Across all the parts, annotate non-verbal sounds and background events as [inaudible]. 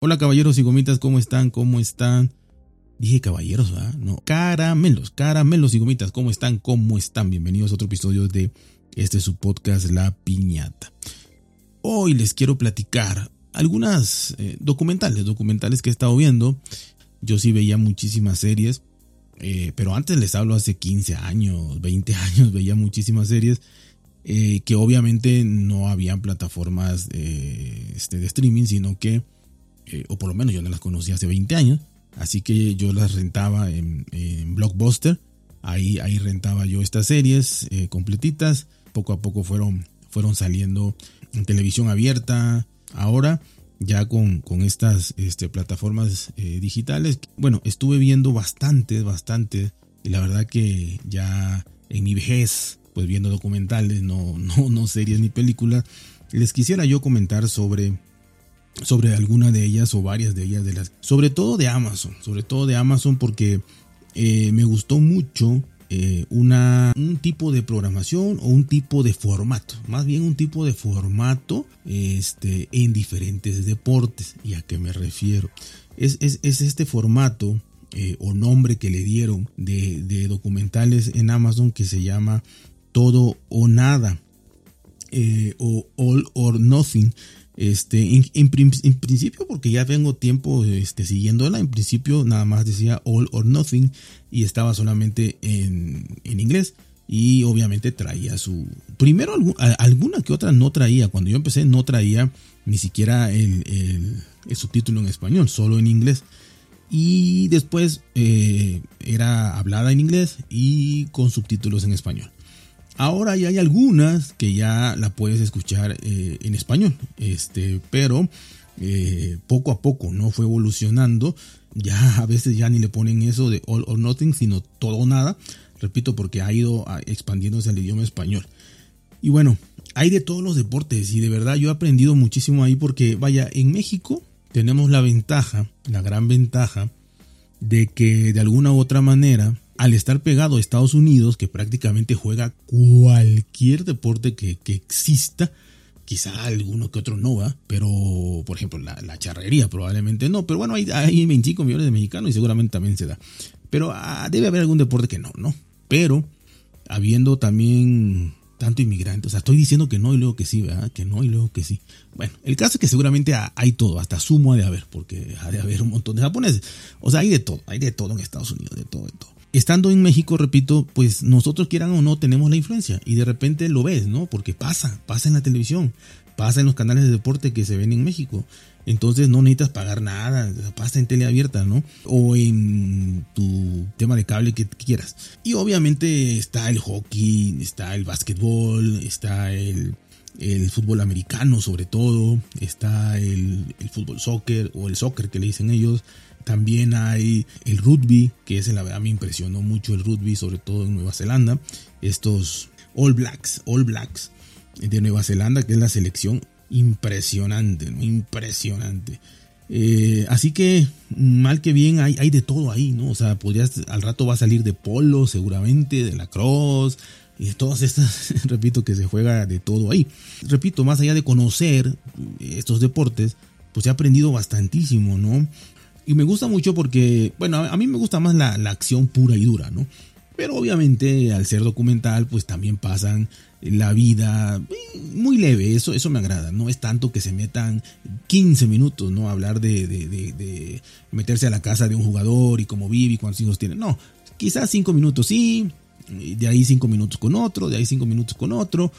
Hola caballeros y gomitas, ¿cómo están? ¿Cómo están? Dije caballeros, ¿verdad? No, caramelos, caramelos y gomitas, ¿cómo están? ¿Cómo están? Bienvenidos a otro episodio de este su podcast La Piñata. Hoy les quiero platicar algunas eh, documentales, documentales que he estado viendo. Yo sí veía muchísimas series, eh, pero antes les hablo hace 15 años, 20 [laughs] años, veía muchísimas series. Eh, que obviamente no habían plataformas este, de streaming, sino que eh, o por lo menos yo no las conocía hace 20 años, así que yo las rentaba en, Blockbuster, ahí, ahí rentaba yo estas series eh, completitas, poco a poco fueron, fueron saliendo en televisión abierta, ahora ya con, con estas este, plataformas eh, digitales, bueno, estuve viendo bastante, bastante, y la verdad que ya en mi vejez, pues viendo documentales, no, [laughs] no, no series ni películas, les quisiera yo comentar sobre sobre alguna de ellas o varias de ellas, de las, sobre todo de Amazon, sobre todo de Amazon porque eh, me gustó mucho eh, una, un tipo de programación o un tipo de formato, más bien un tipo de formato este, en diferentes deportes. ¿Y a qué me refiero? Es, este formato eh, o nombre que le dieron de, documentales en Amazon que se llama Todo o Nada o All or Nothing. Este, en, principio, porque ya vengo tiempo este, siguiéndola, en principio nada más decía All or Nothing y estaba solamente en, inglés. Y obviamente traía su... Primero alguna que otra no traía. Cuando yo empecé no traía ni siquiera el, el, subtítulo en español, solo en inglés. Y después eh, era hablada en inglés y con subtítulos en español. Ahora ya hay algunas que ya la puedes escuchar eh, en español, este, pero eh, poco a poco no fue evolucionando. Ya a veces ya ni le ponen eso de all or nothing, sino todo o nada. Repito, porque ha ido expandiéndose el idioma español. Y bueno, hay de todos los deportes y de verdad yo he aprendido muchísimo ahí porque vaya, en México tenemos la ventaja, la gran ventaja de que de alguna u otra manera al estar pegado a Estados Unidos, que prácticamente juega cualquier deporte que, exista, quizá alguno que otro no va, pero por ejemplo la, charrería probablemente no, pero bueno, hay, hay 25 millones de mexicanos y seguramente también se da. Pero ah, debe haber algún deporte que no, ¿no? Pero habiendo también tanto inmigrante, o sea, estoy diciendo que no y luego que sí, ¿verdad? Que no y luego que sí. Bueno, el caso es que seguramente hay todo, hasta sumo ha de haber, porque ha de haber un montón de japoneses. O sea, hay de todo, hay de todo en Estados Unidos, de todo, de todo estando en México, repito, pues nosotros quieran o no tenemos la influencia y de repente lo ves, ¿no? Porque pasa, pasa en la televisión, pasa en los canales de deporte que se ven en México. Entonces no necesitas pagar nada, pasa en tele abierta, ¿no? O en tu tema de cable que quieras. Y obviamente está el hockey, está el básquetbol, está el, fútbol americano sobre todo, está el, el fútbol soccer o el soccer que le dicen ellos, también hay el rugby, que es la verdad me impresionó mucho el rugby, sobre todo en Nueva Zelanda. Estos All Blacks, All Blacks de Nueva Zelanda, que es la selección impresionante, impresionante. Eh, así que mal que bien hay, hay de todo ahí, ¿no? O sea, podrías, al rato va a salir de polo seguramente, de la cross y de todas estas, [laughs] repito que se juega de todo ahí. Repito, más allá de conocer estos deportes, pues he aprendido bastantísimo, ¿no? Y me gusta mucho porque, bueno, a mí me gusta más la, acción pura y dura, ¿no? Pero obviamente al ser documental, pues también pasan la vida eh, muy leve, eso, eso me agrada, no es tanto que se metan 15 minutos, ¿no? Hablar de, de, meterse a la casa de un jugador y cómo vive y cuántos hijos tiene, no, quizás 5 minutos sí, de ahí 5 minutos con otro, de ahí 5 minutos con otro,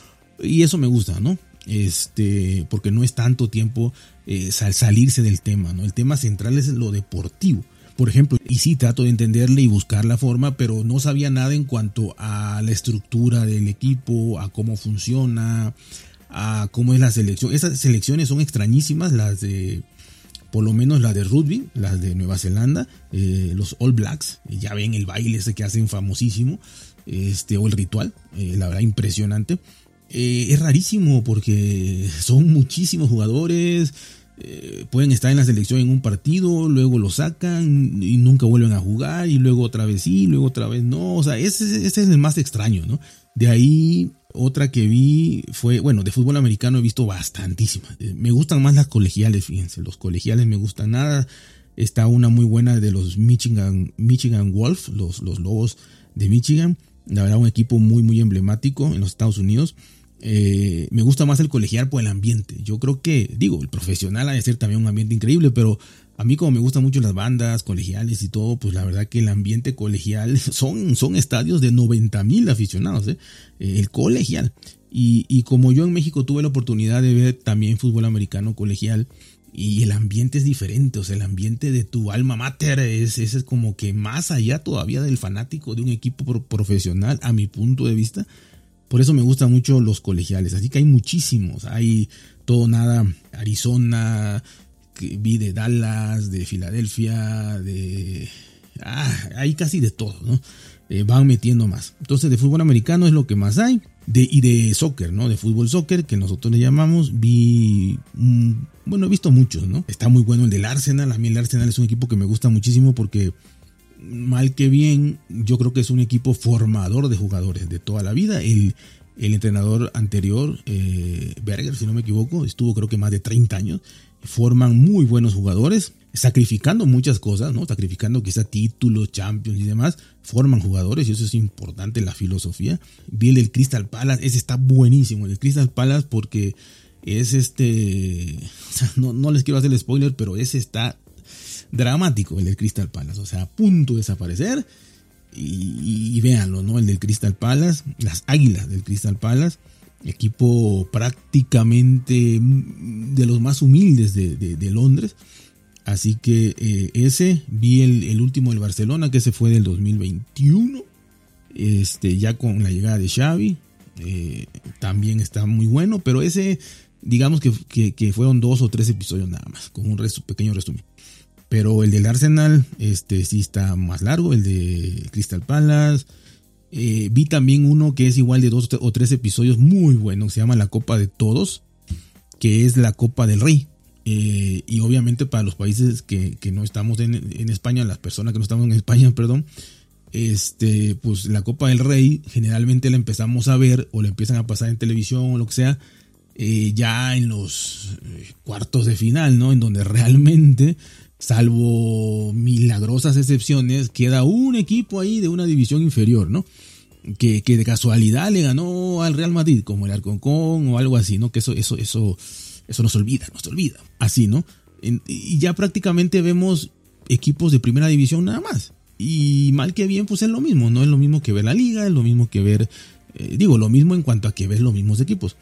y eso me gusta, ¿no? Este, porque no es tanto tiempo eh, salirse del tema, ¿no? El tema central es lo deportivo. Por ejemplo, y sí trato de entenderle y buscar la forma, pero no sabía nada en cuanto a la estructura del equipo, a cómo funciona, a cómo es la selección. Esas selecciones son extrañísimas, las de, por lo menos las de rugby, las de Nueva Zelanda, eh, los All Blacks, ya ven el baile ese que hacen famosísimo, este, o el ritual, eh, la verdad impresionante. Eh, es rarísimo porque son muchísimos jugadores, eh, pueden estar en la selección en un partido, luego lo sacan y nunca vuelven a jugar y luego otra vez sí, luego otra vez no, o sea, ese, es el más extraño, ¿no? De ahí Otra que vi fue, bueno, de fútbol americano he visto bastantísimas. Eh, me gustan más las colegiales, fíjense, los colegiales me gustan nada. Está una muy buena de los Michigan, Michigan Wolf, los, los Lobos de Michigan. La verdad, un equipo muy, muy emblemático en los Estados Unidos. Eh, me gusta más el colegial por el ambiente. Yo creo que, digo, el profesional ha de ser también un ambiente increíble, pero a mí como me gustan mucho las bandas colegiales y todo, pues la verdad que el ambiente colegial [laughs] son, son estadios de 90 mil aficionados, ¿eh? ¿eh? el colegial. Y, y, como yo en México tuve la oportunidad de ver también fútbol americano colegial, y el ambiente es diferente, o sea, el ambiente de tu alma mater es, es como que más allá todavía del fanático de un equipo profesional, a mi punto de vista. Por eso me gustan mucho los colegiales, así que hay muchísimos, hay todo nada, Arizona, vi de Dallas, de Filadelfia, de... Ah, hay casi de todo, ¿no? Eh, van metiendo más. Entonces de fútbol americano es lo que más hay. De, y de soccer, ¿no? De fútbol soccer, que nosotros le llamamos, vi, bueno, he visto muchos, ¿no? Está muy bueno el del Arsenal, a mí el Arsenal es un equipo que me gusta muchísimo porque mal que bien, yo creo que es un equipo formador de jugadores de toda la vida. El, el entrenador anterior, eh, Berger, si no me equivoco, estuvo creo que más de 30 años forman muy buenos jugadores, sacrificando muchas cosas, ¿no? Sacrificando quizá títulos, champions y demás, forman jugadores y eso es importante la filosofía. Vi el Crystal Palace, ese está buenísimo, el Crystal Palace porque es este, [laughs] no, no les quiero hacer el spoiler, pero ese está dramático, el del Crystal Palace, o sea, a punto de desaparecer. Y, véanlo, ¿no? El del Crystal Palace, las águilas del Crystal Palace equipo prácticamente de los más humildes de, Londres. Así que eh, ese, vi el, último del Barcelona, que ese fue del 2021, este, ya con la llegada de Xavi, eh, también está muy bueno, pero ese, digamos que, fueron dos o tres episodios nada más, con un pequeño resumen. Pero el del Arsenal, este sí está más largo, el de Crystal Palace, eh, vi también uno que es igual de dos o tres episodios muy bueno, se llama La Copa de Todos, que es la Copa del Rey. Eh, y obviamente para los países que, no estamos en, España, las personas que no estamos en España, [laughs] perdón, este, pues la Copa del Rey generalmente la empezamos a ver o la empiezan a pasar en televisión o lo que sea, eh, ya en los cuartos de final, ¿no? En donde [laughs] realmente salvo milagrosas excepciones, queda un equipo ahí de una división inferior, ¿no? Que, de casualidad le ganó al Real Madrid, como el Arconcón o algo así, ¿no? Que eso, eso, eso, eso nos olvida, nos olvida. Así, ¿no? y ya prácticamente vemos equipos de primera división nada más. Y mal que bien, pues es lo mismo, no es lo mismo que ver la liga, es lo mismo que ver, eh, digo, lo mismo en cuanto a que ves los mismos equipos.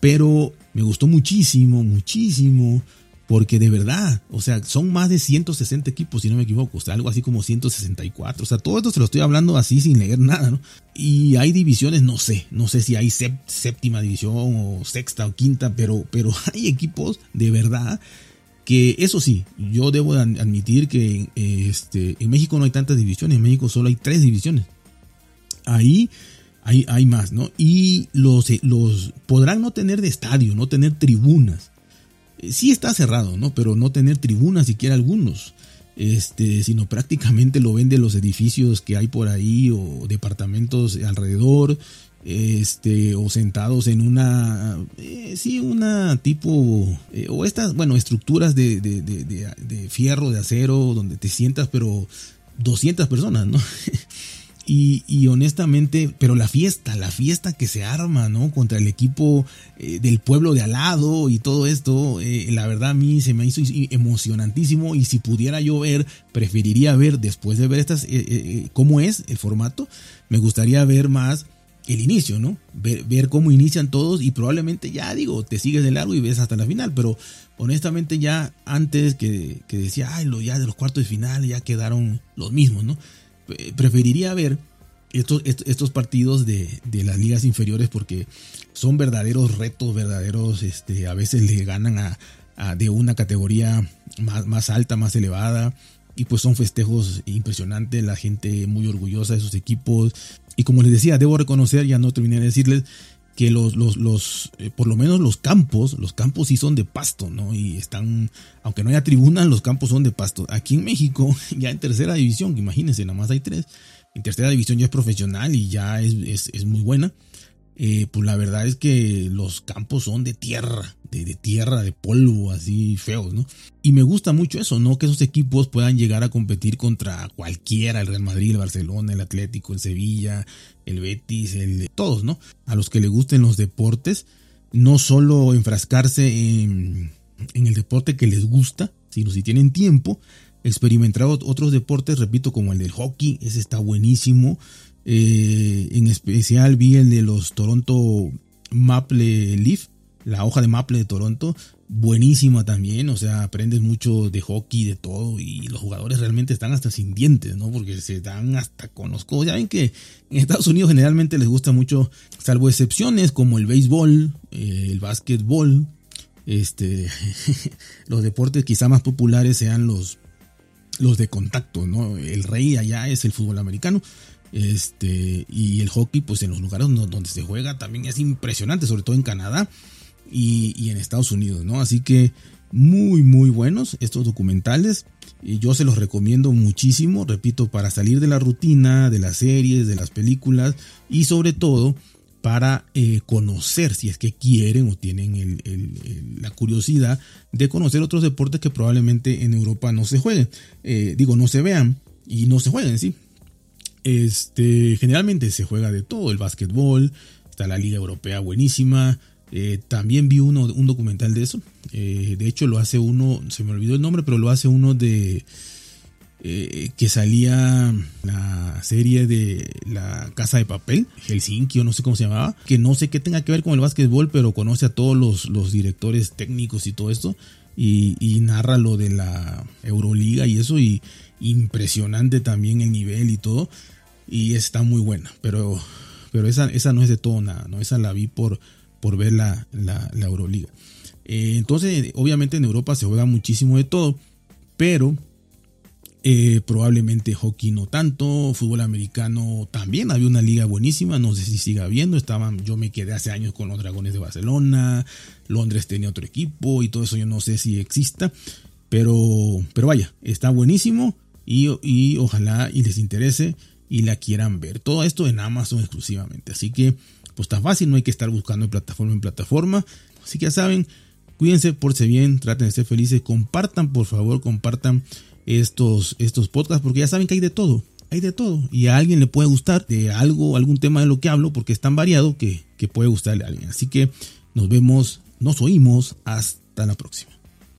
Pero me gustó muchísimo, muchísimo porque de verdad, o sea, son más de 160 equipos, si no me equivoco, o sea, algo así como 164. O sea, todo esto se lo estoy hablando así sin leer nada, ¿no? Y hay divisiones, no sé, no sé si hay séptima división o sexta o quinta, pero, pero [laughs] hay equipos de verdad que eso sí, yo debo admitir que este, en México no hay tantas divisiones, en México solo hay tres divisiones. Ahí hay, hay más, ¿no? Y los, los podrán no tener de estadio, no tener tribunas eh, sí está cerrado, ¿no? Pero no tener tribunas siquiera algunos. Este, sino prácticamente lo ven de los edificios que hay por ahí o departamentos alrededor, este, o sentados en una, eh, sí, una tipo, eh, o estas, bueno, estructuras de, de, de, de, fierro, de acero, donde te sientas, pero 200 personas, ¿no? [laughs] Y, honestamente, pero la fiesta, la fiesta que se arma, ¿no? Contra el equipo eh, del pueblo de al lado y todo esto, eh, la verdad a mí se me hizo emocionantísimo y si pudiera yo ver, preferiría ver después de ver estas, eh, cómo es el formato, me gustaría ver más el inicio, ¿no? Ver, cómo inician todos y probablemente ya digo, te sigues de largo y ves hasta la final, pero honestamente ya antes que, que decía, ay, lo, ya de los cuartos de final ya quedaron los mismos, ¿no? Preferiría ver estos, estos partidos de, las ligas inferiores porque son verdaderos retos, verdaderos, este, a veces le ganan a, de una categoría más, más, alta, más elevada. Y pues son festejos impresionantes, la gente muy orgullosa de sus equipos. Y como les decía, debo reconocer, ya no terminé de decirles, que los, los, los eh, por lo menos los campos, los campos sí son de pasto, ¿no? Y están, aunque no haya tribuna, los campos son de pasto. Aquí en México, [laughs] ya en tercera división, imagínense, nada más hay tres, en tercera división ya es profesional y ya es, es, muy buena. eh, pues la verdad es que los campos son de tierra, de, tierra, de polvo, así feos, ¿no? Y me gusta mucho eso, ¿no? Que esos equipos puedan llegar a competir contra cualquiera, el Real Madrid, el Barcelona, el Atlético, el Sevilla, el Betis, el todos, ¿no? A los que les gusten los deportes, no solo enfrascarse en, en el deporte que les gusta, sino si tienen tiempo, experimentar otros deportes, repito, como el del hockey, ese está buenísimo. Eh, en especial vi el de los Toronto Maple Leaf, la hoja de Maple de Toronto, buenísima también, o sea, aprendes mucho de hockey, de todo, y los jugadores realmente están hasta sin dientes, ¿no? Porque se dan hasta con los codos. Ya ven que en Estados Unidos generalmente les gusta mucho, salvo excepciones como el béisbol, eh, el básquetbol, este, [laughs] los deportes quizá más populares sean los, los de contacto, ¿no? El rey allá es el fútbol americano, este, y el hockey, pues en los lugares donde se juega también es impresionante, sobre todo en Canadá y, en Estados Unidos, ¿no? Así que muy, muy buenos estos documentales. Y yo se los recomiendo muchísimo, repito, para salir de la rutina, de las series, de las películas y sobre todo para eh, conocer, si es que quieren o tienen la curiosidad de conocer otros deportes que probablemente en Europa no se jueguen. Eh, digo, no se vean y no se jueguen, sí. Este, generalmente se juega de todo, el básquetbol, está la Liga Europea buenísima. Eh, también vi uno, un documental de eso. Eh, de hecho, lo hace uno, se me olvidó el nombre, pero lo hace uno de eh, que salía la serie de la Casa de Papel, Helsinki o no sé cómo se llamaba, que no sé qué tenga que ver con el básquetbol, pero conoce a todos los, los directores técnicos y todo esto. Y, narra lo de la Euroliga y eso, y impresionante también el nivel y todo y está muy buena, pero, pero esa, esa no es de todo nada, ¿no? Esa la vi por, por ver la, la, Euroliga. Eh, entonces, obviamente en Europa se juega muchísimo de todo, pero eh, probablemente hockey no tanto, fútbol americano también, había una liga buenísima, no sé si siga habiendo, estaban, yo me quedé hace años con los Dragones de Barcelona, Londres tenía otro equipo y todo eso yo no sé si exista, pero, pero vaya, está buenísimo y, y ojalá y les interese y la quieran ver. Todo esto en Amazon exclusivamente. Así que, pues está fácil, no hay que estar buscando de plataforma en plataforma. Así que ya saben, cuídense, porse bien, traten de ser felices, compartan, por favor, compartan estos, estos podcasts, porque ya saben que hay de todo, hay de todo. Y a alguien le puede gustar de algo, algún tema de lo que hablo, porque es tan variado que, que puede gustarle a alguien. Así que nos vemos, nos oímos, hasta la próxima.